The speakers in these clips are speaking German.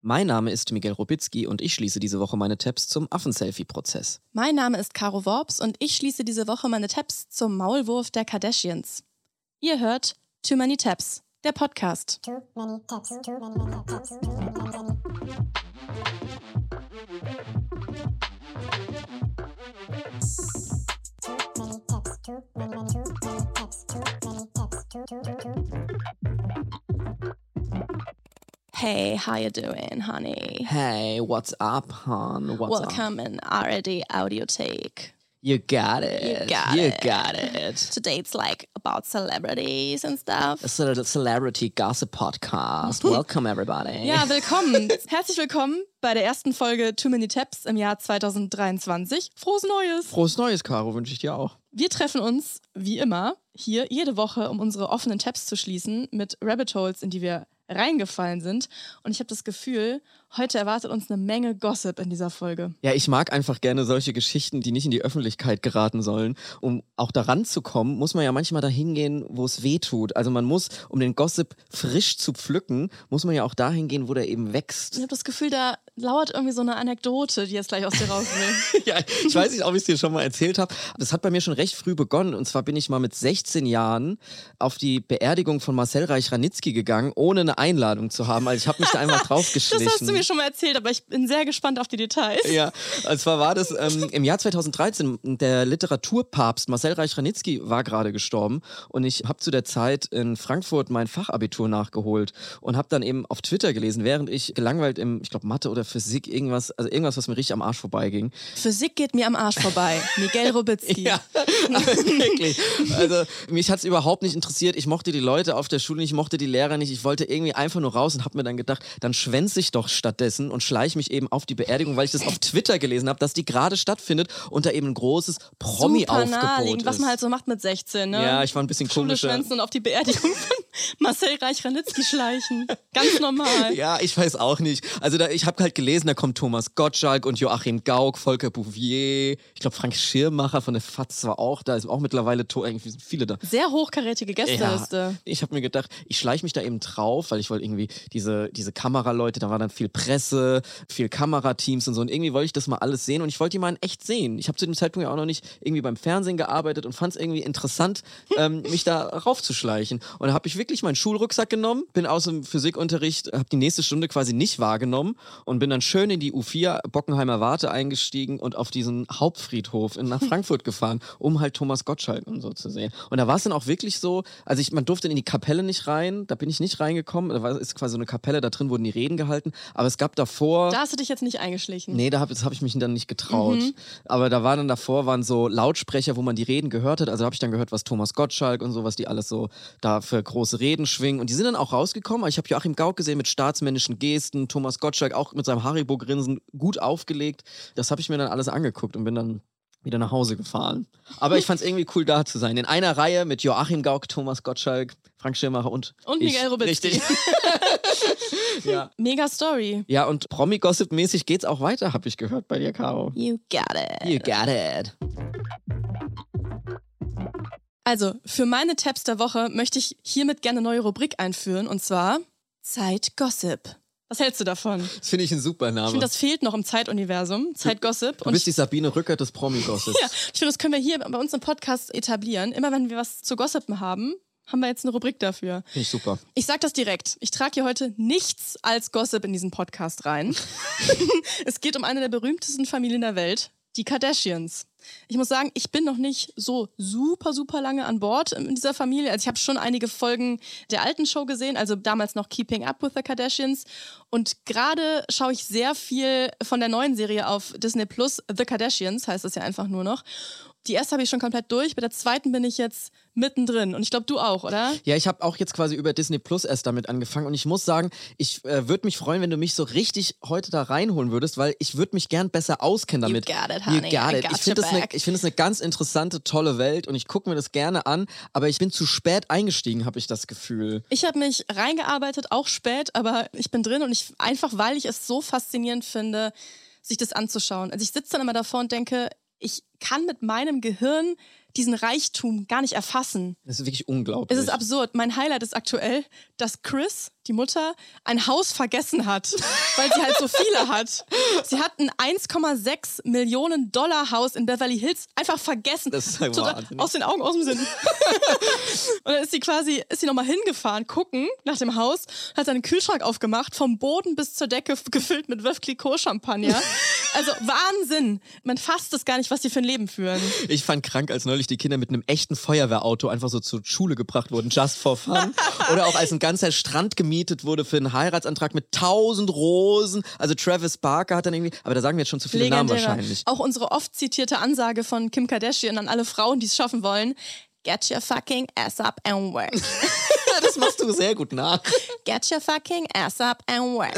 Mein Name ist Miguel Robitzky und ich schließe diese Woche meine Tabs zum Affenselfie-Prozess. Mein Name ist Caro Worps und ich schließe diese Woche meine Tabs zum Maulwurf der Kardashians. Ihr hört Too Many Tabs, der Podcast. Too many tabs, too many, many tabs, too many, many, many. Too many tabs, too many, many, too many tabs, too many tabs, too, too, too, Hey, how you doing, honey? Hey, what's up, hon? What's up? Welcome in RD Audiothek. You got it. got you it. got it. Today it's like about celebrities and stuff. It's a celebrity gossip podcast. Welcome, everybody. Ja, willkommen. Herzlich willkommen bei der ersten Folge Too Many Tabs im Jahr 2023. Frohes Neues! Frohes Neues, Caro, wünsche ich dir auch. Wir treffen uns, wie immer, hier jede Woche, um unsere offenen Tabs zu schließen mit Rabbit Holes, in die wir reingefallen sind. Und ich habe das Gefühl, heute erwartet uns eine Menge Gossip in dieser Folge. Ja, ich mag einfach gerne solche Geschichten, die nicht in die Öffentlichkeit geraten sollen. Um auch daran zu kommen, muss man ja manchmal dahin gehen, wo es weh tut. Also man muss, um den Gossip frisch zu pflücken, muss man ja auch dahin gehen, wo der eben wächst. Ich habe das Gefühl, da lauert irgendwie so eine Anekdote, die jetzt gleich aus dir raus will. ja, ich weiß nicht, ob ich es dir schon mal erzählt habe. Das hat bei mir schon recht früh begonnen. Und zwar bin ich mal mit 16 Jahren auf die Beerdigung von Marcel Reich-Ranitzky gegangen, ohne eine Einladung zu haben. Also ich habe mich da einfach Das draufgeschlichen. Mir schon mal erzählt, aber ich bin sehr gespannt auf die Details. Ja, und zwar war das ähm, im Jahr 2013, der Literaturpapst Marcel Reich-Ranitzky war gerade gestorben und ich habe zu der Zeit in Frankfurt mein Fachabitur nachgeholt und habe dann eben auf Twitter gelesen, während ich gelangweilt im, ich glaube Mathe oder Physik, irgendwas, also irgendwas, was mir richtig am Arsch vorbeiging. Physik geht mir am Arsch vorbei. Miguel Robitzky. Ja, wirklich. Also mich hat es überhaupt nicht interessiert. Ich mochte die Leute auf der Schule nicht, ich mochte die Lehrer nicht. Ich wollte irgendwie einfach nur raus und habe mir dann gedacht, dann schwänze ich doch stattdessen und schleiche mich eben auf die Beerdigung, weil ich das auf Twitter gelesen habe, dass die gerade stattfindet und da eben ein großes Promi-Aufgebot ist. was man halt so macht mit 16, ne? ja, ich war ein bisschen Schule komischer. schwänzen und auf die Beerdigung von Marcel Reich-Ranitzky schleichen. Ganz normal. Ja, ich weiß auch nicht. Also da, ich habe halt gelesen, da kommt Thomas Gottschalk und Joachim Gauck, Volker Bouvier, ich glaube Frank Schirmacher von der FAZ war auch da, ist auch mittlerweile irgendwie sind viele da. Sehr hochkarätige Gästeliste. Ja, ich habe mir gedacht, ich schleiche mich da eben drauf, weil ich wollte irgendwie diese, diese Kameraleute, da war dann viel Presse, viel Kamerateams und so und irgendwie wollte ich das mal alles sehen und ich wollte die mal in echt sehen. Ich habe zu dem Zeitpunkt ja auch noch nicht irgendwie beim Fernsehen gearbeitet und fand es irgendwie interessant, ähm, mich da raufzuschleichen. Und da habe ich wirklich meinen Schulrucksack genommen, bin aus dem Physikunterricht, habe die nächste Stunde quasi nicht wahrgenommen und bin dann schön in die U4 Bockenheimer Warte eingestiegen und auf diesen Hauptfriedhof in, nach Frankfurt gefahren, um halt Thomas Gottschalk und so zu sehen. Und da war es dann auch wirklich so, also ich, man durfte in die Kapelle nicht rein, da bin ich nicht reingekommen, da war, ist quasi so eine Kapelle, da drin wurden die Reden gehalten, aber es gab davor... Da hast du dich jetzt nicht eingeschlichen. Nee, da habe hab ich mich dann nicht getraut. Mhm. Aber da waren dann davor waren so Lautsprecher, wo man die Reden gehört hat. Also habe ich dann gehört, was Thomas Gottschalk und so, was die alles so da für große Reden schwingen. Und die sind dann auch rausgekommen. Aber Ich habe Joachim Gauck gesehen mit staatsmännischen Gesten, Thomas Gottschalk auch mit seinem Haribo-Grinsen gut aufgelegt. Das habe ich mir dann alles angeguckt und bin dann wieder nach Hause gefahren. Aber ich fand es irgendwie cool, da zu sein. In einer Reihe mit Joachim Gauck, Thomas Gottschalk, Frank Schirmacher und, Und ich. Miguel Robitzky. Richtig. ja. Mega Story. ja, und Promi-Gossip-mäßig geht's auch weiter, habe ich gehört bei dir, Caro. You got it. You got it. Also, für meine Tabs der Woche möchte ich hiermit gerne eine neue Rubrik einführen und zwar Zeit Gossip. Was hältst du davon? Das finde ich ein super Name. Ich finde, das fehlt noch im Zeituniversum, Zeit Gossip. du bist die Sabine Rückert des Promi-Gossips. Ja, ich finde, das können wir hier bei uns im Podcast etablieren. Immer wenn wir was zu gossipen haben, haben wir jetzt eine Rubrik dafür. Finde ich super. Ich sag das direkt. Ich trage hier heute nichts als Gossip in diesen Podcast rein. es geht um eine der berühmtesten Familien der Welt, die Kardashians. Ich muss sagen, ich bin noch nicht so super, super lange an Bord in dieser Familie. Also ich habe schon einige Folgen der alten Show gesehen, also damals noch Keeping Up with the Kardashians. Und gerade schaue ich sehr viel von der neuen Serie auf Disney Plus, The Kardashians heißt es ja einfach nur noch. Die erste habe ich schon komplett durch, bei der zweiten bin ich jetzt mittendrin. Und ich glaube, du auch, oder? Ja, ich habe auch jetzt quasi über Disney Plus erst damit angefangen und ich muss sagen, ich äh, würde mich freuen, wenn du mich so richtig heute da reinholen würdest, weil ich würde mich gern besser auskennen damit. got it, You honey. got I it. got Ich finde das, ich find das eine ganz interessante, tolle Welt und ich gucke mir das gerne an, aber ich bin zu spät eingestiegen, habe ich das Gefühl. Ich habe mich reingearbeitet, auch spät, aber ich bin drin und ich einfach, weil ich es so faszinierend finde, sich das anzuschauen. Also ich sitze dann immer davor und denke, ich kann mit meinem Gehirn diesen Reichtum gar nicht erfassen. Das ist wirklich unglaublich. Es ist absurd. Mein Highlight ist aktuell, dass Chris, die Mutter, ein Haus vergessen hat, weil sie halt so viele hat. Sie hat ein 1,6 Millionen Dollar Haus in Beverly Hills einfach vergessen. Das ist halt Total- aus den Augen, aus dem Sinn. und dann ist sie quasi, ist sie nochmal hingefahren, gucken nach dem Haus, hat seinen Kühlschrank aufgemacht, vom Boden bis zur Decke gefüllt mit Veuve Clicquot Champagner. Also Wahnsinn. Man fasst es gar nicht, was sie für ein Leben führen. Ich fand krank, als neulich die Kinder mit einem echten Feuerwehrauto einfach so zur Schule gebracht wurden, just for fun. Oder auch als ein ganzer Strand gemietet wurde für einen Heiratsantrag mit tausend Rosen. Also Travis Barker hat dann irgendwie, aber da sagen wir jetzt schon zu viele Namen Legendärer. wahrscheinlich. Auch unsere oft zitierte Ansage von Kim Kardashian an alle Frauen, die es schaffen wollen. Get your fucking ass up and work. Das machst du sehr gut nach. Get your fucking ass up and work.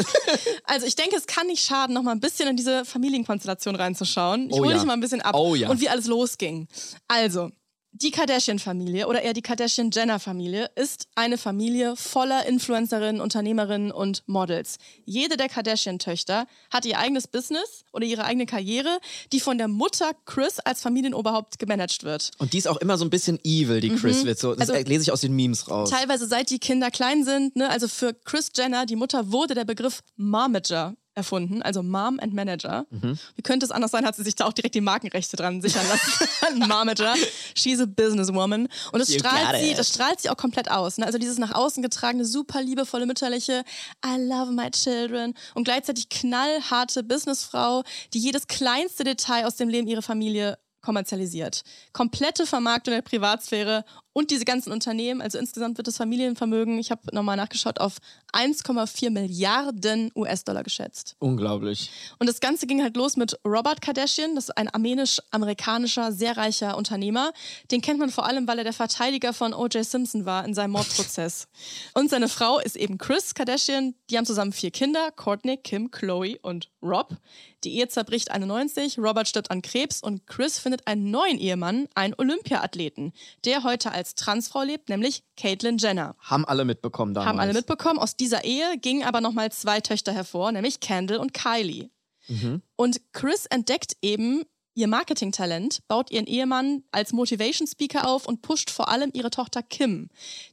Also ich denke, es kann nicht schaden, noch mal ein bisschen in diese Familienkonstellation reinzuschauen. Ich Oh hole ja. dich mal ein bisschen ab Oh ja. und wie alles losging. Also, die Kardashian-Familie oder eher die Kardashian-Jenner-Familie ist eine Familie voller Influencerinnen, Unternehmerinnen und Models. Jede der Kardashian-Töchter hat ihr eigenes Business oder ihre eigene Karriere, die von der Mutter Chris als Familienoberhaupt gemanagt wird. Und die ist auch immer so ein bisschen evil, die Chris wird so. Das Also- lese ich aus den Memes raus. Teilweise seit die Kinder klein sind, ne, also für Chris Jenner, die Mutter, wurde der Begriff Momager erfunden, also Mom and Manager. Wie könnte es anders sein, hat sie sich da auch direkt die Markenrechte dran sichern lassen. Momager. She's a businesswoman. Und das You strahlt sie, das strahlt sie auch komplett aus. Ne? Also dieses nach außen getragene, super liebevolle, mütterliche I love my children und gleichzeitig knallharte Businessfrau, die jedes kleinste Detail aus dem Leben ihrer Familie kommerzialisiert. Komplette Vermarktung der Privatsphäre und diese ganzen Unternehmen, also insgesamt wird das Familienvermögen, ich habe nochmal nachgeschaut, auf 1,4 Milliarden US-Dollar geschätzt. Unglaublich. Und das Ganze ging halt los mit Robert Kardashian, das ist ein armenisch-amerikanischer, sehr reicher Unternehmer. Den kennt man vor allem, weil er der Verteidiger von O.J. Simpson war in seinem Mordprozess. Und seine Frau ist eben Chris Kardashian. Die haben zusammen vier Kinder, Courtney, Kim, Chloe und Rob. Die Ehe zerbricht 91, Robert stirbt an Krebs und Chris findet einen neuen Ehemann, einen Olympiathleten, der heute als Transfrau lebt, nämlich Caitlyn Jenner. Haben alle mitbekommen damals. Haben alle mitbekommen. Aus dieser Ehe gingen aber nochmal zwei Töchter hervor, nämlich Kendall und Kylie. Und Chris entdeckt eben ihr Marketingtalent, baut ihren Ehemann als Motivation Speaker auf und pusht vor allem ihre Tochter Kim,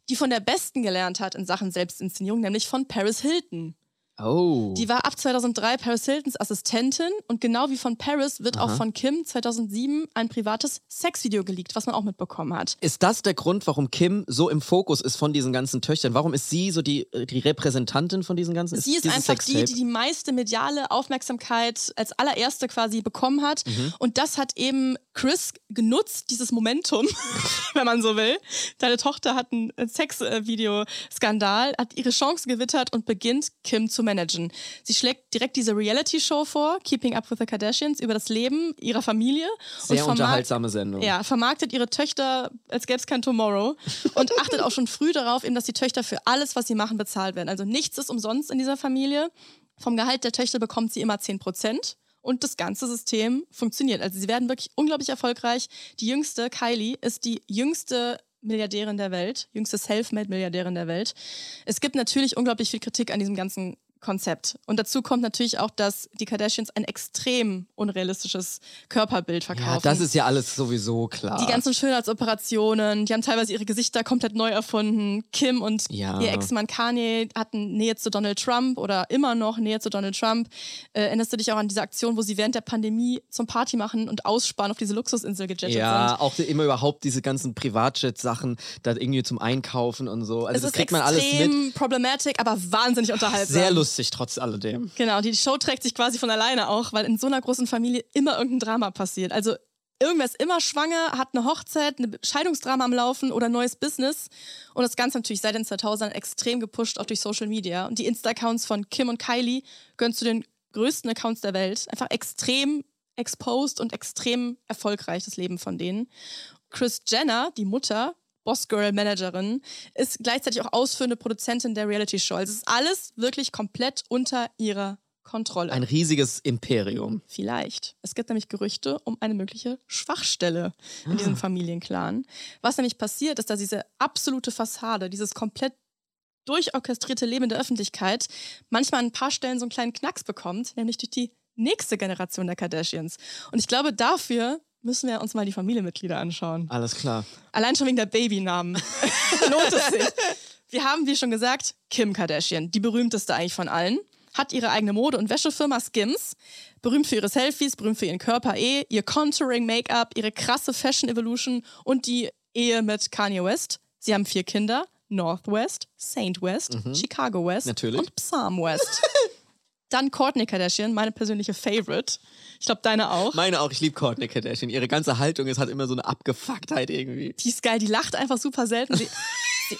die von der Besten gelernt hat in Sachen Selbstinszenierung, nämlich von Paris Hilton. Oh. Die war ab 2003 Paris Hiltons Assistentin und genau wie von Paris wird auch von Kim 2007 ein privates Sexvideo geleakt, was man auch mitbekommen hat. Ist das der Grund, warum Kim so im Fokus ist von diesen ganzen Töchtern? Warum ist sie so die, die Repräsentantin von diesen ganzen? Sie ist einfach die, die die meiste mediale Aufmerksamkeit als allererste quasi bekommen hat. Mhm. Und das hat eben Chris genutzt, dieses Momentum, wenn man so will. Deine Tochter hat ein Sex-Video-Skandal, hat ihre Chance gewittert und beginnt, Kim zu managen. Sie schlägt direkt diese Reality-Show vor, Keeping Up with the Kardashians, über das Leben ihrer Familie. Sehr unterhaltsame Sendung. ja, vermarktet ihre Töchter, als gäbe es kein Tomorrow und achtet auch schon früh darauf, eben, dass die Töchter für alles, was sie machen, bezahlt werden. Also nichts ist umsonst in dieser Familie. Vom Gehalt der Töchter bekommt sie immer 10 Prozent. Und das ganze System funktioniert. Also sie werden wirklich unglaublich erfolgreich. Die jüngste, Kylie, ist die jüngste Milliardärin der Welt, jüngste Selfmade-Milliardärin der Welt. Es gibt natürlich unglaublich viel Kritik an diesem ganzen Konzept. Und dazu kommt natürlich auch, dass die Kardashians ein extrem unrealistisches Körperbild verkaufen. Ja, das ist ja alles sowieso klar. Die ganzen Schönheitsoperationen, die haben teilweise ihre Gesichter komplett neu erfunden. Kim und Ja. ihr Ex-Mann Kanye hatten Nähe zu Donald Trump oder immer noch Nähe zu Donald Trump. Äh, erinnerst du dich auch an diese Aktion, wo sie während der Pandemie zum Party machen und aussparen auf diese Luxusinsel gejettet ja, sind? auch die, immer überhaupt diese ganzen Privatjet-Sachen, da irgendwie zum Einkaufen und so. Also es das kriegt man alles mit. problematic, aber wahnsinnig unterhaltsam. Sehr lustig trotz alledem. Genau, die Show trägt sich quasi von alleine auch, weil in so einer großen Familie immer irgendein Drama passiert. Also irgendwer ist immer schwanger, hat eine Hochzeit, eine Scheidungsdrama am Laufen oder neues Business. Und das Ganze natürlich seit den 2000ern extrem gepusht, auch durch Social Media. Und die Insta-Accounts von Kim und Kylie gehören zu den größten Accounts der Welt. Einfach extrem exposed und extrem erfolgreich, das Leben von denen. Chris Jenner, die Mutter, Boss-Girl-Managerin, ist gleichzeitig auch ausführende Produzentin der Reality-Show. Also es ist alles wirklich komplett unter ihrer Kontrolle. Ein riesiges Imperium. Vielleicht. Es gibt nämlich Gerüchte um eine mögliche Schwachstelle in diesem Familienclan. Was nämlich passiert, ist, dass diese absolute Fassade, dieses komplett durchorchestrierte Leben in der Öffentlichkeit manchmal an ein paar Stellen so einen kleinen Knacks bekommt, nämlich durch die nächste Generation der Kardashians. Und ich glaube, dafür müssen wir uns mal die Familienmitglieder anschauen. Alles klar. Allein schon wegen der Babynamen lohnt es sich. Wir haben, wie schon gesagt, Kim Kardashian, die berühmteste eigentlich von allen, hat ihre eigene Mode- und Wäschefirma Skims, berühmt für ihre Selfies, berühmt für ihren Körper eh, ihr Contouring, Make-up, ihre krasse Fashion Evolution und die Ehe mit Kanye West. Sie haben vier Kinder, Northwest, Saint West, Chicago West Natürlich. und Psalm West. Dann Kourtney Kardashian, meine persönliche Favorite. Ich glaube, deine auch. Meine auch, ich liebe Kourtney Kardashian. Ihre ganze Haltung ist hat immer so eine Abgefucktheit irgendwie. Die ist geil, die lacht einfach super selten. Sie,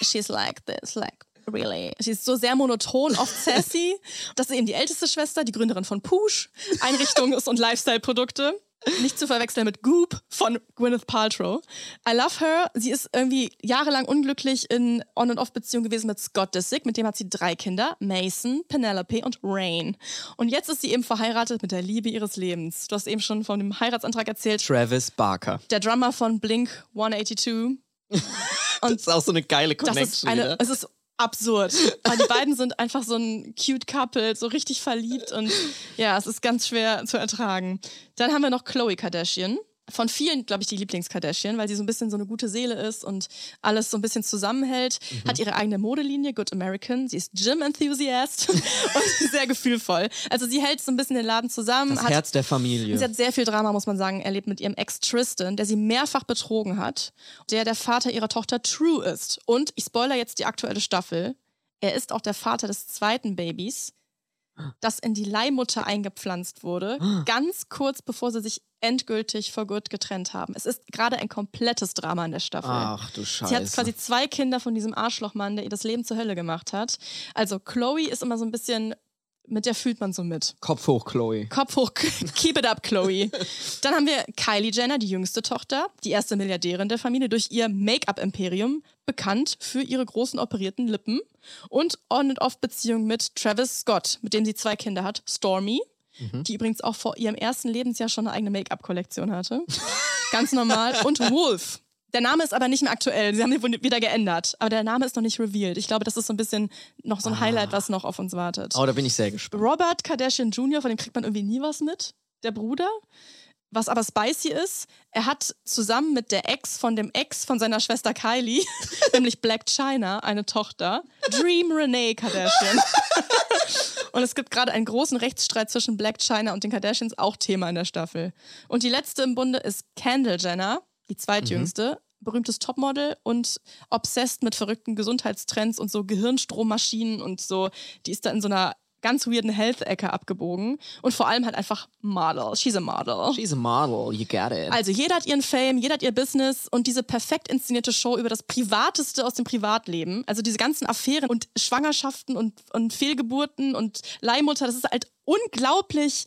she's like this, like really. Sie ist so sehr monoton, oft sassy. Das ist eben die älteste Schwester, die Gründerin von Poosh, Einrichtungs- und Lifestyle-Produkte. Nicht zu verwechseln mit Goop von Gwyneth Paltrow. I love her. Sie ist irgendwie jahrelang unglücklich in On- und Off-Beziehung gewesen mit Scott Disick. Mit dem hat sie drei Kinder. Mason, Penelope und Rain. Und jetzt ist sie eben verheiratet mit der Liebe ihres Lebens. Du hast eben schon von dem Heiratsantrag erzählt. Travis Barker. Der Drummer von Blink 182. Das ist auch so eine geile Das Connection. ist eine, wieder. es ist absurd. Weil die beiden sind einfach so ein cute Couple, so richtig verliebt und ja, es ist ganz schwer zu ertragen. Dann haben wir noch Chloe Kardashian. Von vielen, glaube ich, die Lieblings-Kardashian, weil sie so ein bisschen so eine gute Seele ist und alles so ein bisschen zusammenhält. Mhm. Hat ihre eigene Modelinie, Good American. Sie ist Gym-Enthusiast und sehr gefühlvoll. Also sie hält so ein bisschen den Laden zusammen. das hat Herz der Familie. Sie hat sehr viel Drama, muss man sagen, erlebt mit ihrem Ex Tristan, der sie mehrfach betrogen hat, der der Vater ihrer Tochter True ist. Und ich spoiler jetzt die aktuelle Staffel. Er ist auch der Vater des zweiten Babys, das in die Leihmutter eingepflanzt wurde, ganz kurz bevor sie sich endgültig for good getrennt haben. Es ist gerade ein komplettes Drama in der Staffel. Ach du Scheiße. Sie hat quasi zwei Kinder von diesem Arschlochmann, der ihr das Leben zur Hölle gemacht hat. Also Chloe ist immer so ein bisschen, mit der fühlt man so mit. Kopf hoch, Chloe. Kopf hoch, keep it up, Chloe. Dann haben wir Kylie Jenner, die jüngste Tochter, die erste Milliardärin der Familie, durch ihr Make-up-Imperium, bekannt für ihre großen operierten Lippen und On-and-Off-Beziehung mit Travis Scott, mit dem sie zwei Kinder hat, Stormy, die übrigens auch vor ihrem ersten Lebensjahr schon eine eigene Make-up-Kollektion hatte. Ganz normal. Und Wolf. Der Name ist aber nicht mehr aktuell. Sie haben ihn wieder geändert. Aber der Name ist noch nicht revealed. Ich glaube, das ist so ein bisschen noch so ein Highlight, was noch auf uns wartet. Oh, da bin ich sehr gespannt. Robert Kardashian Jr., von dem kriegt man irgendwie nie was mit, der Bruder. Was aber spicy ist, er hat zusammen mit der Ex von dem Ex von seiner Schwester Kylie, nämlich Black China, eine Tochter, Dream Renee Kardashian. und es gibt gerade einen großen Rechtsstreit zwischen Black China und den Kardashians, auch Thema in der Staffel. Und die letzte im Bunde ist Kendall Jenner, die zweitjüngste. Berühmtes Topmodel und obsessed mit verrückten Gesundheitstrends und so Gehirnstrommaschinen und so. Die ist da in so einer ganz weirden Health-Ecke abgebogen und vor allem halt einfach Model. She's a Model. She's a model, you got it. Also jeder hat ihren Fame, jeder hat ihr Business und diese perfekt inszenierte Show über das Privateste aus dem Privatleben, also diese ganzen Affären und Schwangerschaften und, und Fehlgeburten und Leihmutter, das ist halt unglaublich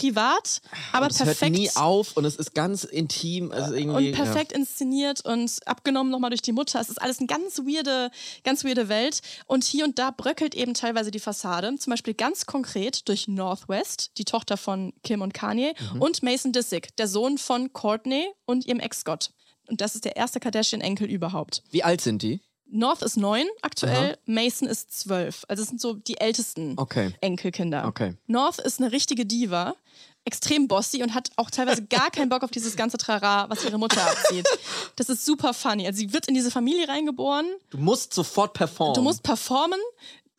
privat, aber und es perfekt. hört nie auf und es ist ganz intim. Also irgendwie, und perfekt inszeniert und abgenommen nochmal durch die Mutter. Es ist alles eine ganz weirde, ganz weirde Welt. Und hier und da bröckelt eben teilweise die Fassade. Zum Beispiel ganz konkret durch Northwest, die Tochter von Kim und Kanye, Mhm. und Mason Disick, der Sohn von Courtney und ihrem Ex-Scott. Und das ist der erste Kardashian-Enkel überhaupt. Ja. Wie alt sind die? North ist neun aktuell, Mason ist zwölf. Also es sind so die ältesten Okay. Enkelkinder. Okay. North ist eine richtige Diva, extrem bossy und hat auch teilweise gar keinen Bock auf dieses ganze Trara, was ihre Mutter abzieht. Das ist super funny. Also sie wird in diese Familie reingeboren, Du musst sofort performen. du musst performen,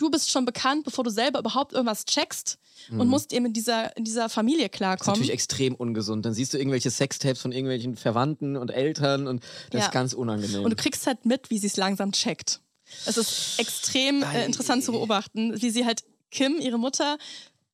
du bist schon bekannt, bevor du selber überhaupt irgendwas checkst und musst eben in dieser, in dieser Familie Mhm. Das ist klarkommen. natürlich extrem ungesund. Dann siehst du irgendwelche Sextapes von irgendwelchen Verwandten und Eltern und das Ja. ist ganz unangenehm. Und du kriegst halt mit, wie sie es langsam checkt. Es ist extrem äh, interessant zu beobachten, wie sie halt Kim, ihre Mutter,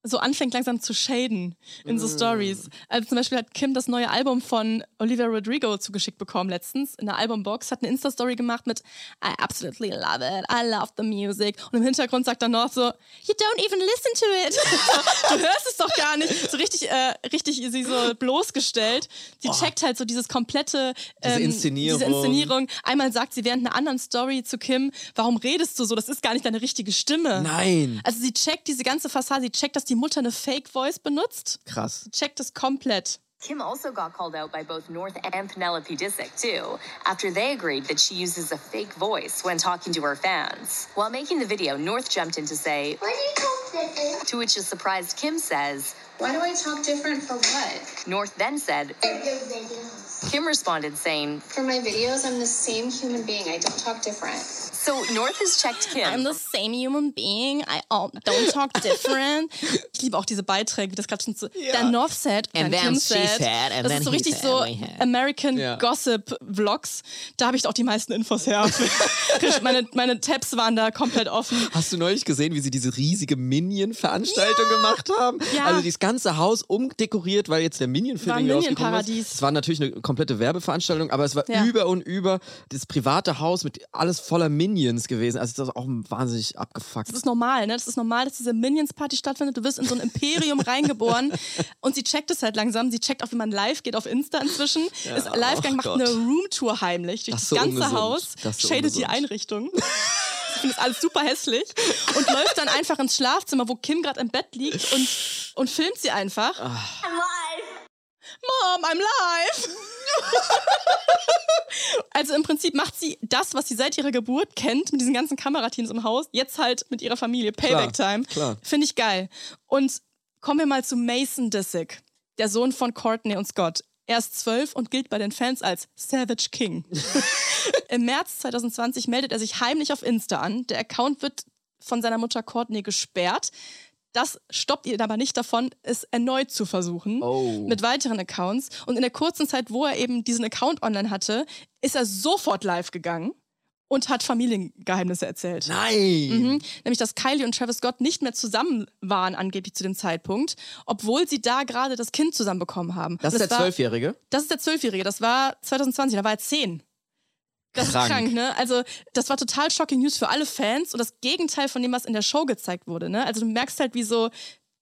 so anfängt langsam zu shaden in Mm. so Stories. Also zum Beispiel hat Kim das neue Album von Olivia Rodrigo zugeschickt bekommen letztens in der Albumbox, hat eine Insta-Story gemacht mit I absolutely love it, I love the music und im Hintergrund sagt dann noch so You don't even listen to it. du hörst es doch gar nicht. So richtig, äh, richtig sie so bloßgestellt. Sie checkt halt so dieses komplette Diese ähm, Inszenierung. diese Inszenierung. Einmal sagt sie während einer anderen Story zu Kim, warum redest du so? Das ist gar nicht deine richtige Stimme. Nein. Also sie checkt diese ganze Fassade, sie checkt, dass die Mutter eine Fake Voice benutzt, Krass. checkt es komplett. Kim also got called out by both North and Penelope Disick, too, after they agreed that she uses a fake voice when talking to her fans. While making the video, North jumped in to say, What do you think this is? to which a surprised Kim says, Why do I talk different for what? North then said, Kim responded saying, For my videos, I'm the same human being. I don't talk different. So North has checked Kim. I'm the same human being. I don't talk different. ich liebe auch diese Beiträge, wie das gerade schon so. Dann North said, And then Kim she said. said, and das then ist so richtig said, so. American Ja. Gossip Vlogs. Da habe ich auch die meisten Infos her. meine, meine Tabs waren da komplett offen. Hast du neulich gesehen, wie sie diese riesige Minion-Veranstaltung gemacht haben? Ja. Also dieses ganze Haus umdekoriert, weil jetzt der Minion-Film irgendwie rausgekommen ist. Es war natürlich eine komplette Werbeveranstaltung, aber es war Ja. über und über das private Haus mit alles voller Minions gewesen. Also das ist auch wahnsinnig abgefuckt. Das ist normal, ne? Das ist normal, dass diese Minions-Party stattfindet. Du wirst in so ein Imperium reingeboren und sie checkt es halt langsam. Sie checkt auch, wie man live geht auf Insta inzwischen. ist live gegangen, oh macht Gott. eine Roomtour heimlich durch Das das, so ganze ungesund. Haus, Das so shadet die ungesund. Einrichtung. Ich finde das alles super hässlich und läuft dann einfach ins Schlafzimmer, wo Kim gerade im Bett liegt und, und filmt sie einfach. Ah. Mom, I'm live! also im Prinzip macht sie das, was sie seit ihrer Geburt kennt, mit diesen ganzen Kamerateams im Haus, jetzt halt mit ihrer Familie. Payback Time. Finde ich geil. Und kommen wir mal zu Mason Disick, der Sohn von Courtney und Scott. Er ist zwölf und gilt bei den Fans als Savage King. Im März 2020 meldet er sich heimlich auf Insta an. Der Account wird von seiner Mutter Courtney gesperrt. Das stoppt ihn aber nicht davon, es erneut zu versuchen Oh. mit weiteren Accounts. Und in der kurzen Zeit, wo er eben diesen Account online hatte, ist er sofort live gegangen und hat Familiengeheimnisse erzählt. Nein! Mhm. Nämlich, dass Kylie und Travis Scott nicht mehr zusammen waren, angeblich zu dem Zeitpunkt, obwohl sie da gerade das Kind zusammen bekommen haben. Das Und ist der Zwölfjährige. Das ist der Zwölfjährige. Das war 2020, da war er zehn. Das Krank. ist krank, ne? Also, das war total shocking News für alle Fans und das Gegenteil von dem, was in der Show gezeigt wurde, ne? Also, du merkst halt, wie so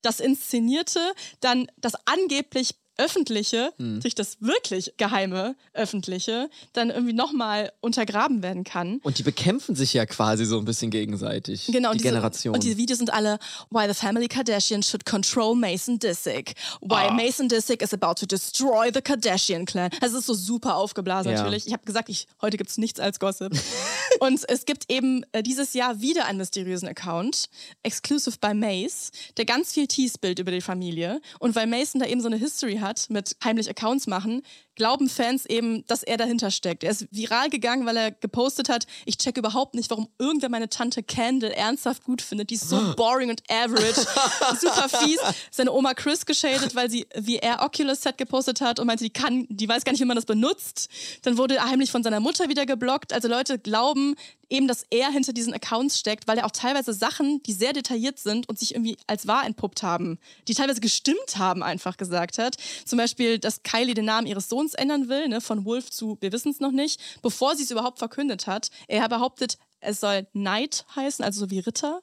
das Inszenierte, dann das angeblich Öffentliche, Hm. durch das wirklich Geheime Öffentliche, dann irgendwie nochmal untergraben werden kann. Und die bekämpfen sich ja quasi so ein bisschen gegenseitig. Genau, die und diese, Generation. Und diese Videos sind alle, why the family Kardashian should control Mason Disick. Why Ah. Mason Disick is about to destroy the Kardashian clan. Also es ist so super aufgeblasen Ja. natürlich. Ich habe gesagt, ich, heute gibt's nichts als Gossip. und es gibt eben äh, dieses Jahr wieder einen mysteriösen Account, exclusive by Mace, der ganz viel Tease-Bild über die Familie. Und weil Mason da eben so eine History hat mit heimlich Accounts machen, glauben Fans eben, dass er dahinter steckt. Er ist viral gegangen, weil er gepostet hat, ich check überhaupt nicht, warum irgendwer meine Tante Candle ernsthaft gut findet. Die ist so boring und average. Super fies. Seine Oma Chris geschadet, weil sie wie er Oculus Set gepostet hat und meinte, die kann, die weiß gar nicht, wie man das benutzt. Dann wurde er heimlich von seiner Mutter wieder geblockt. Also Leute glauben eben, dass er hinter diesen Accounts steckt, weil er auch teilweise Sachen, die sehr detailliert sind und sich irgendwie als wahr entpuppt haben, die teilweise gestimmt haben, einfach gesagt hat. Zum Beispiel, dass Kylie den Namen ihres Sohns ändern will, ne, von Wolf zu wir wissen es noch nicht, bevor sie es überhaupt verkündet hat. Er behauptet, es soll Knight heißen, also so wie Ritter.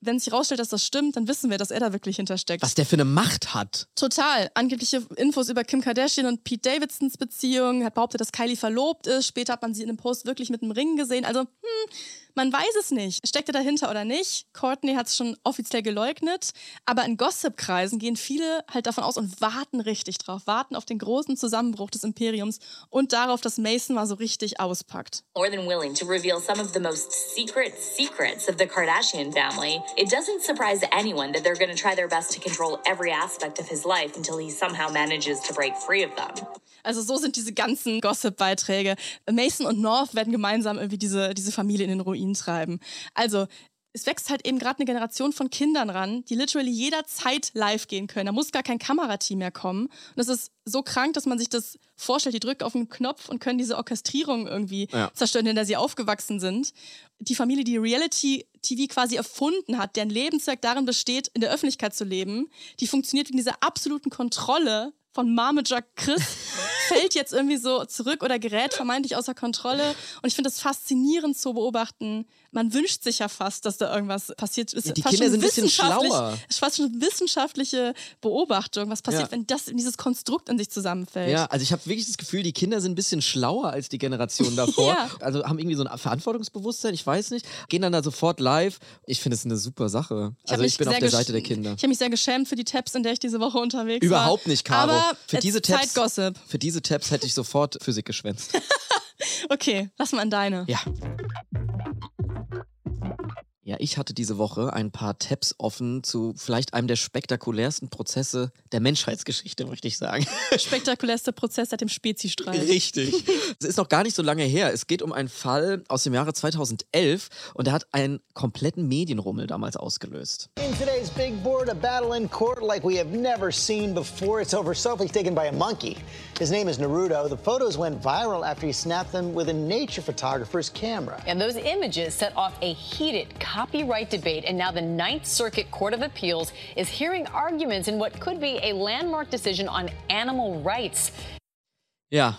Wenn sich herausstellt, dass das stimmt, dann wissen wir, dass er da wirklich hintersteckt. Was der für eine Macht hat. Total. Angebliche Infos über Kim Kardashian und Pete Davidsons Beziehung. Hat behauptet, dass Kylie verlobt ist. Später hat man sie in einem Post wirklich mit einem Ring gesehen. Also, hm, man weiß es nicht. Steckt er dahinter oder nicht? Courtney hat es schon offiziell geleugnet. Aber in Gossip-Kreisen gehen viele halt davon aus und warten richtig drauf. Warten auf den großen Zusammenbruch des Imperiums und darauf, dass Mason mal so richtig auspackt. more than willing to reveal some of the most secret secrets of the Kardashian family, it doesn't surprise anyone that they're going to try their best to control every aspect of his life until he somehow manages to break free of them. Also so sind diese ganzen Gossip-Beiträge. Mason und North werden gemeinsam irgendwie diese, diese Familie in den Ruin treiben. Also es wächst halt eben gerade eine Generation von Kindern ran, die literally jederzeit live gehen können. Da muss gar kein Kamerateam mehr kommen. Und das ist so krank, dass man sich das vorstellt. Die drücken auf den Knopf und können diese Orchestrierung irgendwie Ja. zerstören, in der sie aufgewachsen sind. Die Familie, die Reality-TV quasi erfunden hat, deren Lebenswerk darin besteht, in der Öffentlichkeit zu leben, die funktioniert wegen dieser absoluten Kontrolle von Marmager Chris, fällt jetzt irgendwie so zurück oder gerät vermeintlich außer Kontrolle. Und ich finde das faszinierend zu beobachten. Man wünscht sich ja fast, dass da irgendwas passiert. Ist Ja, die fast Kinder sind ein bisschen schlauer. Ist fast schon eine wissenschaftliche Beobachtung, was passiert, Ja. wenn das in dieses Konstrukt in sich zusammenfällt. Ja, also ich habe wirklich das Gefühl, die Kinder sind ein bisschen schlauer als die Generation davor. Ja. Also haben irgendwie so ein Verantwortungsbewusstsein, ich weiß nicht. Gehen dann da sofort live. Ich finde es eine super Sache. hab also ich bin auf der Seite der Kinder. Ich habe mich sehr geschämt für die Tabs, in der ich diese Woche unterwegs war. Überhaupt nicht, Caro. Aber für, es diese Tabs, Zeitgossip. für diese Tabs hätte ich sofort Physik geschwänzt. Okay, lass mal an deine. ja. Ja, ich hatte diese Woche ein paar Tabs offen zu vielleicht einem der spektakulärsten Prozesse der Menschheitsgeschichte, möchte ich sagen. Spektakulärster Prozess seit dem Spezistreit. Richtig. Es ist noch gar nicht so lange her. Es geht um einen Fall aus dem Jahre 2011 und der hat einen kompletten Medienrummel damals ausgelöst. In today's big board, a battle in court like we have never seen before. It's over selfies taken by a monkey. His name is Naruto. The photos went viral after he snapped them with a nature photographer's camera. And those images set off a heated copyright debate, and now the Ninth Circuit Court of Appeals is hearing arguments in what could be a landmark decision on animal rights. Ja,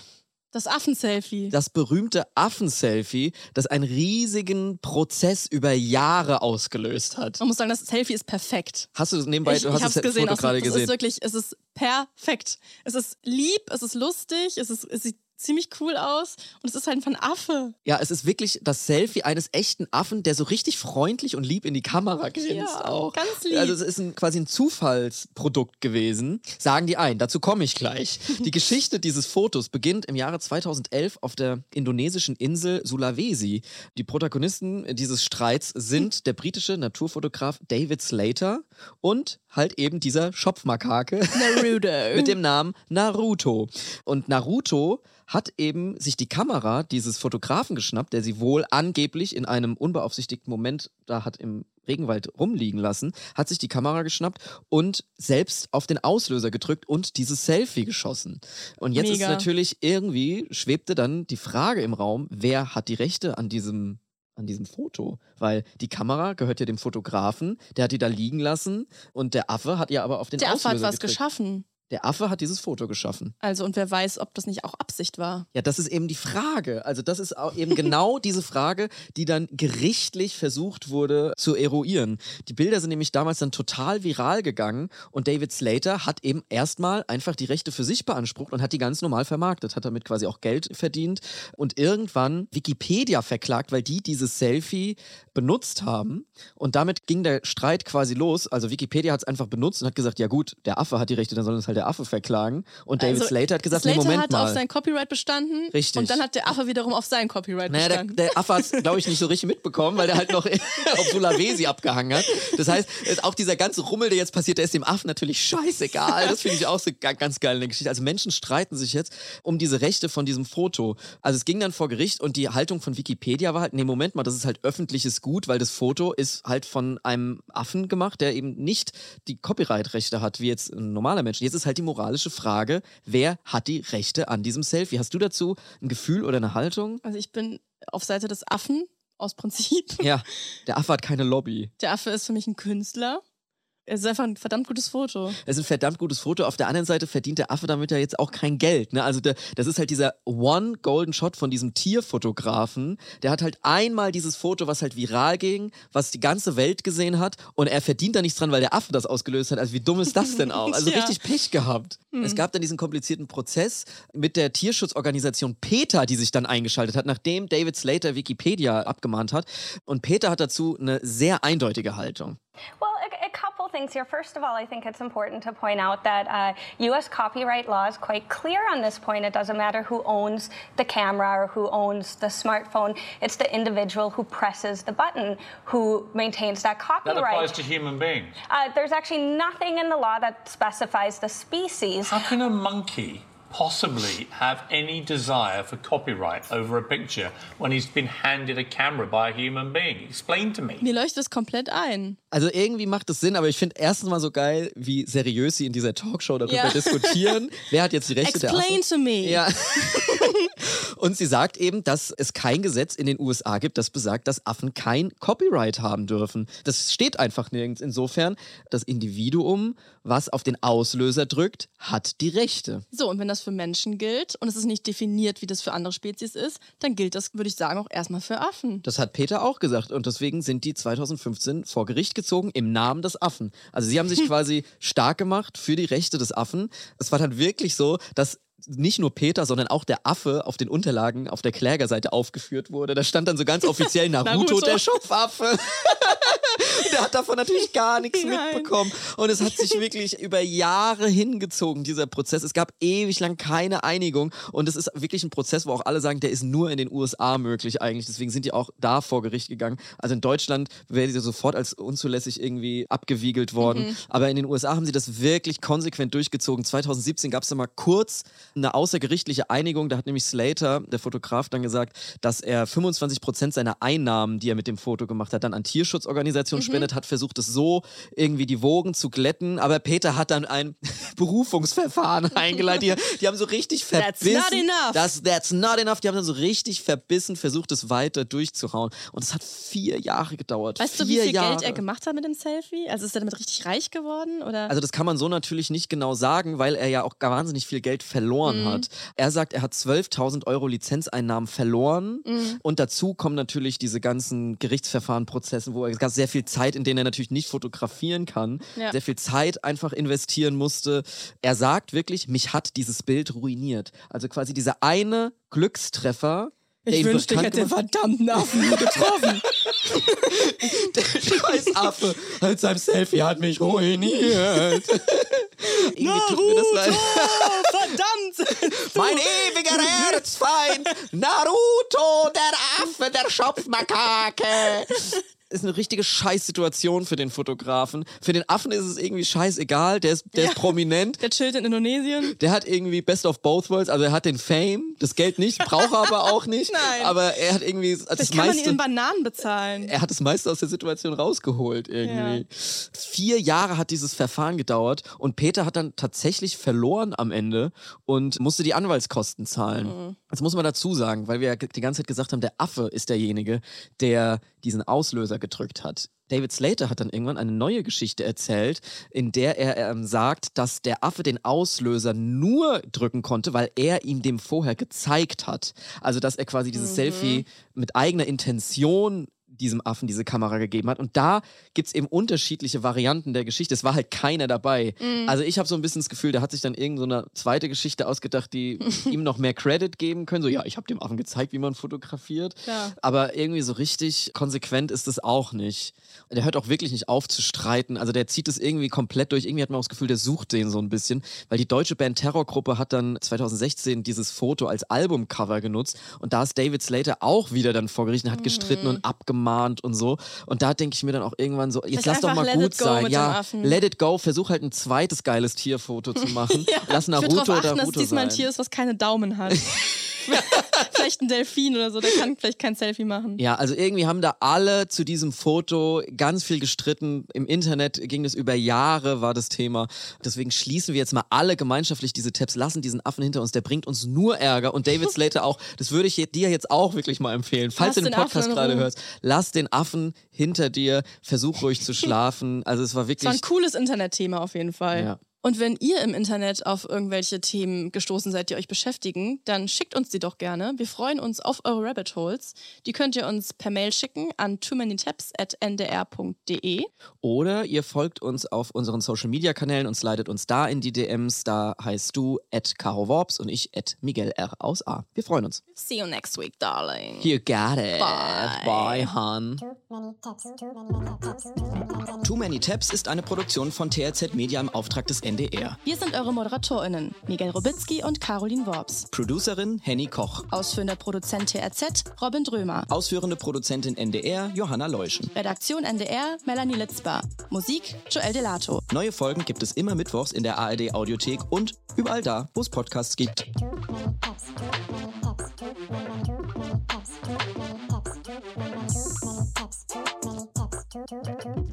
Das Affenselfie. das berühmte Affen-Selfie, das einen riesigen Prozess über Jahre ausgelöst hat. Man muss sagen, das Selfie ist perfekt. Hast du nebenbei, ich du ich hast hab's das gesehen. Foto gerade das gesehen. ist wirklich, es ist perfekt. Es ist lieb, es ist lustig, es, ist, es sieht ziemlich cool aus und es ist halt ein Affe. Ja, es ist wirklich das Selfie eines echten Affen, der so richtig freundlich und lieb in die Kamera grinst Ja, auch. ganz lieb. Also es ist ein, quasi ein Zufallsprodukt gewesen. Sagen die ein, dazu komme ich gleich. Die Geschichte dieses Fotos beginnt im Jahre 2011 auf der indonesischen Insel Sulawesi. Die Protagonisten dieses Streits sind der britische Naturfotograf David Slater und halt eben dieser Schopfmakake Naruto. mit dem Namen Naruto. Und Naruto hat eben sich die Kamera dieses Fotografen geschnappt, der sie wohl angeblich in einem unbeaufsichtigten Moment da hat im Regenwald rumliegen lassen, hat sich die Kamera geschnappt und selbst auf den Auslöser gedrückt und dieses Selfie geschossen. Und jetzt ist Mega. natürlich irgendwie schwebte dann die Frage im Raum, wer hat die Rechte an diesem an diesem Foto, weil die Kamera gehört ja dem Fotografen, der hat die da liegen lassen und der Affe hat ja aber auf den Der Affe Auslöser hat was gedrückt. geschaffen. Der Affe hat dieses Foto geschaffen. Also, und wer weiß, ob das nicht auch Absicht war. Ja, das ist eben die Frage. Also das ist auch eben genau diese Frage, die dann gerichtlich versucht wurde zu eruieren. Die Bilder sind nämlich damals dann total viral gegangen und David Slater hat eben erstmal einfach die Rechte für sich beansprucht und hat die ganz normal vermarktet, hat damit quasi auch Geld verdient und irgendwann Wikipedia verklagt, weil die dieses Selfie benutzt haben und damit ging der Streit quasi los. Also Wikipedia hat es einfach benutzt und hat gesagt, ja gut, der Affe hat die Rechte, dann soll uns halt der Affe verklagen und David also, Slater hat gesagt, Slater nee, Moment hat mal. auf sein Copyright bestanden. Richtig. Und dann hat der Affe wiederum auf sein Copyright Naja, der, bestanden. der Affe hat es, glaube ich, nicht so richtig mitbekommen, weil der halt noch auf Sulawesi abgehangen hat. Das heißt, auch dieser ganze Rummel, der jetzt passiert, der ist dem Affen natürlich scheißegal. Das finde ich auch so ga- ganz geil in der Geschichte. Also Menschen streiten sich jetzt um diese Rechte von diesem Foto. Also es ging dann vor Gericht und die Haltung von Wikipedia war halt, nee, Moment mal, das ist halt öffentliches Gut, weil das Foto ist halt von einem Affen gemacht, der eben nicht die Copyright-Rechte hat, wie jetzt ein normaler Mensch. Jetzt ist halt die moralische Frage, wer hat die Rechte an diesem Selfie? Hast du dazu ein Gefühl oder eine Haltung? Also, ich bin auf Seite des Affen aus Prinzip. Ja, der Affe hat keine Lobby. Der Affe ist für mich ein Künstler. Es ist einfach ein verdammt gutes Foto. Es ist ein verdammt gutes Foto. Auf der anderen Seite verdient der Affe damit ja jetzt auch kein Geld. Ne? Also der, das ist halt dieser One Golden Shot von diesem Tierfotografen. Der hat halt einmal dieses Foto, was halt viral ging, was die ganze Welt gesehen hat. Und er verdient da nichts dran, weil der Affe das ausgelöst hat. Also wie dumm ist das denn auch? Also Ja. richtig Pech gehabt. Es gab dann diesen komplizierten Prozess mit der Tierschutzorganisation PETA, die sich dann eingeschaltet hat, nachdem David Slater Wikipedia abgemahnt hat. Und PETA hat dazu eine sehr eindeutige Haltung. Well, things here. First of all, I think it's important to point out that uh, U.S. copyright law is quite clear on this point. It doesn't matter who owns the camera or who owns the smartphone. It's the individual who presses the button who maintains that copyright. That applies to human beings. uh, there's actually nothing in the law that specifies the species. How can a monkey possibly have any desire for copyright over a picture when he's been handed a camera by a human being? Explain to me. Mir leuchtet es komplett ein. Also irgendwie macht es Sinn, aber ich finde erstens mal so geil, wie seriös sie in dieser Talkshow darüber Ja. diskutieren. Wer hat jetzt die Rechte der Explain to me. Ja. Und sie sagt eben, dass es kein Gesetz in den USA gibt, das besagt, dass Affen kein Copyright haben dürfen. Das steht einfach nirgends. Insofern, das Individuum, was auf den Auslöser drückt, hat die Rechte. So, und wenn das für Menschen gilt und es ist nicht definiert, wie das für andere Spezies ist, dann gilt das, würde ich sagen, auch erstmal für Affen. Das hat Peter auch gesagt und deswegen sind die 2015 vor Gericht gezogen im Namen des Affen. Also sie haben sich quasi stark gemacht für die Rechte des Affen. Es war dann wirklich so, dass nicht nur Peter, sondern auch der Affe auf den Unterlagen auf der Klägerseite aufgeführt wurde. Da stand dann so ganz offiziell Naruto, Naruto. der Schopfaffe. der hat davon natürlich gar nichts Nein. mitbekommen. Und es hat sich wirklich über Jahre hingezogen, dieser Prozess. Es gab ewig lang keine Einigung. Und es ist wirklich ein Prozess, wo auch alle sagen, der ist nur in den USA möglich eigentlich. Deswegen sind die auch da vor Gericht gegangen. Also in Deutschland wäre die sofort als unzulässig irgendwie abgewiegelt worden. Mhm. Aber in den USA haben sie das wirklich konsequent durchgezogen. 2017 gab es da mal kurz eine außergerichtliche Einigung. Da hat nämlich Slater, der Fotograf, dann gesagt, dass er 25 Prozent seiner Einnahmen, die er mit dem Foto gemacht hat, dann an Tierschutzorganisationen Mhm. Spendet, hat versucht, es so irgendwie die Wogen zu glätten. Aber Peter hat dann ein Berufungsverfahren eingeleitet. Die, die haben so richtig That's verbissen. not enough. Das, that's not enough. Die haben dann so richtig verbissen versucht, es weiter durchzuhauen. Und es hat vier Jahre gedauert. Weißt du, wie vier viel Jahre. Geld er gemacht hat mit dem Selfie? Also ist er damit richtig reich geworden? Oder? Also das kann man so natürlich nicht genau sagen, weil er ja auch wahnsinnig viel Geld verloren Mhm. hat. Er sagt, er hat 12.000 Euro Lizenzeinnahmen verloren Mhm. und dazu kommen natürlich diese ganzen Gerichtsverfahrenprozesse, wo er ganz sehr viel Zeit, in denen er natürlich nicht fotografieren kann, Ja. sehr viel Zeit einfach investieren musste. Er sagt wirklich, mich hat dieses Bild ruiniert. Also quasi dieser eine Glückstreffer. der ich wünschte, ich hätte den verdammten Affen nie getroffen. der scheiß Affe als seinem Selfie hat mich ruiniert. Leid. verdammt! Mein ewiger Erzfeind, Naruto, der Affe, der Schopfmakake. Ist eine richtige Scheißsituation für den Fotografen. Für den Affen ist es irgendwie scheißegal, der ist, der Ja. ist prominent. Der chillt in Indonesien. Der hat irgendwie Best of Both Worlds, also er hat den Fame, das Geld nicht, braucht er aber auch nicht. Nein. Aber er hat irgendwie das Vielleicht kann man ihn meiste. in Bananen bezahlen. er hat das meiste aus der Situation rausgeholt irgendwie. Vier Jahre hat dieses Verfahren gedauert und Peter hat dann tatsächlich verloren am Ende und musste die Anwaltskosten zahlen. Mhm. Das muss man dazu sagen, weil wir ja die ganze Zeit gesagt haben, der Affe ist derjenige, der diesen Auslöser gedrückt hat. David Slater hat dann irgendwann eine neue Geschichte erzählt, in der er ähm, sagt, dass der Affe den Auslöser nur drücken konnte, weil er ihm dem vorher gezeigt hat. Also, dass er quasi dieses Mhm. Selfie mit eigener Intention diesem Affen diese Kamera gegeben hat. Und da gibt es eben unterschiedliche Varianten der Geschichte. Es war halt keiner dabei. Mhm. Also ich habe so ein bisschen das Gefühl, der hat sich dann irgend so zweite Geschichte ausgedacht, die ihm noch mehr Credit geben können. So, ja, ich habe dem Affen gezeigt, wie man fotografiert. Klar. Aber irgendwie so richtig konsequent ist es auch nicht. Der hört auch wirklich nicht auf zu streiten. Also der zieht es irgendwie komplett durch. Irgendwie hat man auch das Gefühl, der sucht den so ein bisschen. Weil die deutsche Band Terrorgruppe hat dann 2016 dieses Foto als Albumcover genutzt. Und da ist David Slater auch wieder dann vor Gericht und hat gestritten und abgemahnt und so. Und da denke ich mir dann auch irgendwann so, jetzt Vielleicht lass doch mal gut sein. Ja, let it go. Versuch halt ein zweites geiles Tierfoto zu machen. Ja, Lass ich würde Naruto darauf achten, dass Naruto diesmal ein. Tier ist, was keine Daumen hat. vielleicht ein Delfin oder so, der kann vielleicht kein Selfie machen. Ja, also irgendwie haben da alle zu diesem Foto ganz viel gestritten. Im Internet ging das über Jahre, war das Thema. Deswegen schließen wir jetzt mal alle gemeinschaftlich diese Tabs, lassen diesen Affen hinter uns. Der bringt uns nur Ärger. Und David Slater auch. Das würde ich dir jetzt auch wirklich mal empfehlen. Falls Lass du den den Podcast gerade Ruhe. hörst, lass den Affen hinter dir. Versuch ruhig zu schlafen. Also es war Es war wirklich. ein cooles Internetthema auf jeden Fall. Ja. Und wenn ihr im Internet auf irgendwelche Themen gestoßen seid, die euch beschäftigen, dann schickt uns die doch gerne. Wir freuen uns auf eure Rabbit Holes. Die könnt ihr uns per Mail schicken an too many tabs at ndr.de. Oder ihr folgt uns auf unseren Social Media Kanälen und slidet uns da in die DMs. Da heißt du at Caro Worps und ich at Miguel R aus A. Wir freuen uns. See you next week, darling. You got it. Bye. Bye, hon. Too many tabs, too many tabs, too many tabs. Too Many Tabs ist eine Produktion von TRZ Media im Auftrag des NDR. NDR. Wir sind eure ModeratorInnen, Miguel Robitzky und Caroline Worps. Producerin Henny Koch. Ausführender Produzent TRZ, Robin Drömer. Ausführende Produzentin NDR, Johanna Leuschen. Redaktion NDR, Melanie Litzbar. Musik, Joel Delato. Neue Folgen gibt es immer mittwochs in der ARD Audiothek und überall da, wo es Podcasts gibt. Thank you.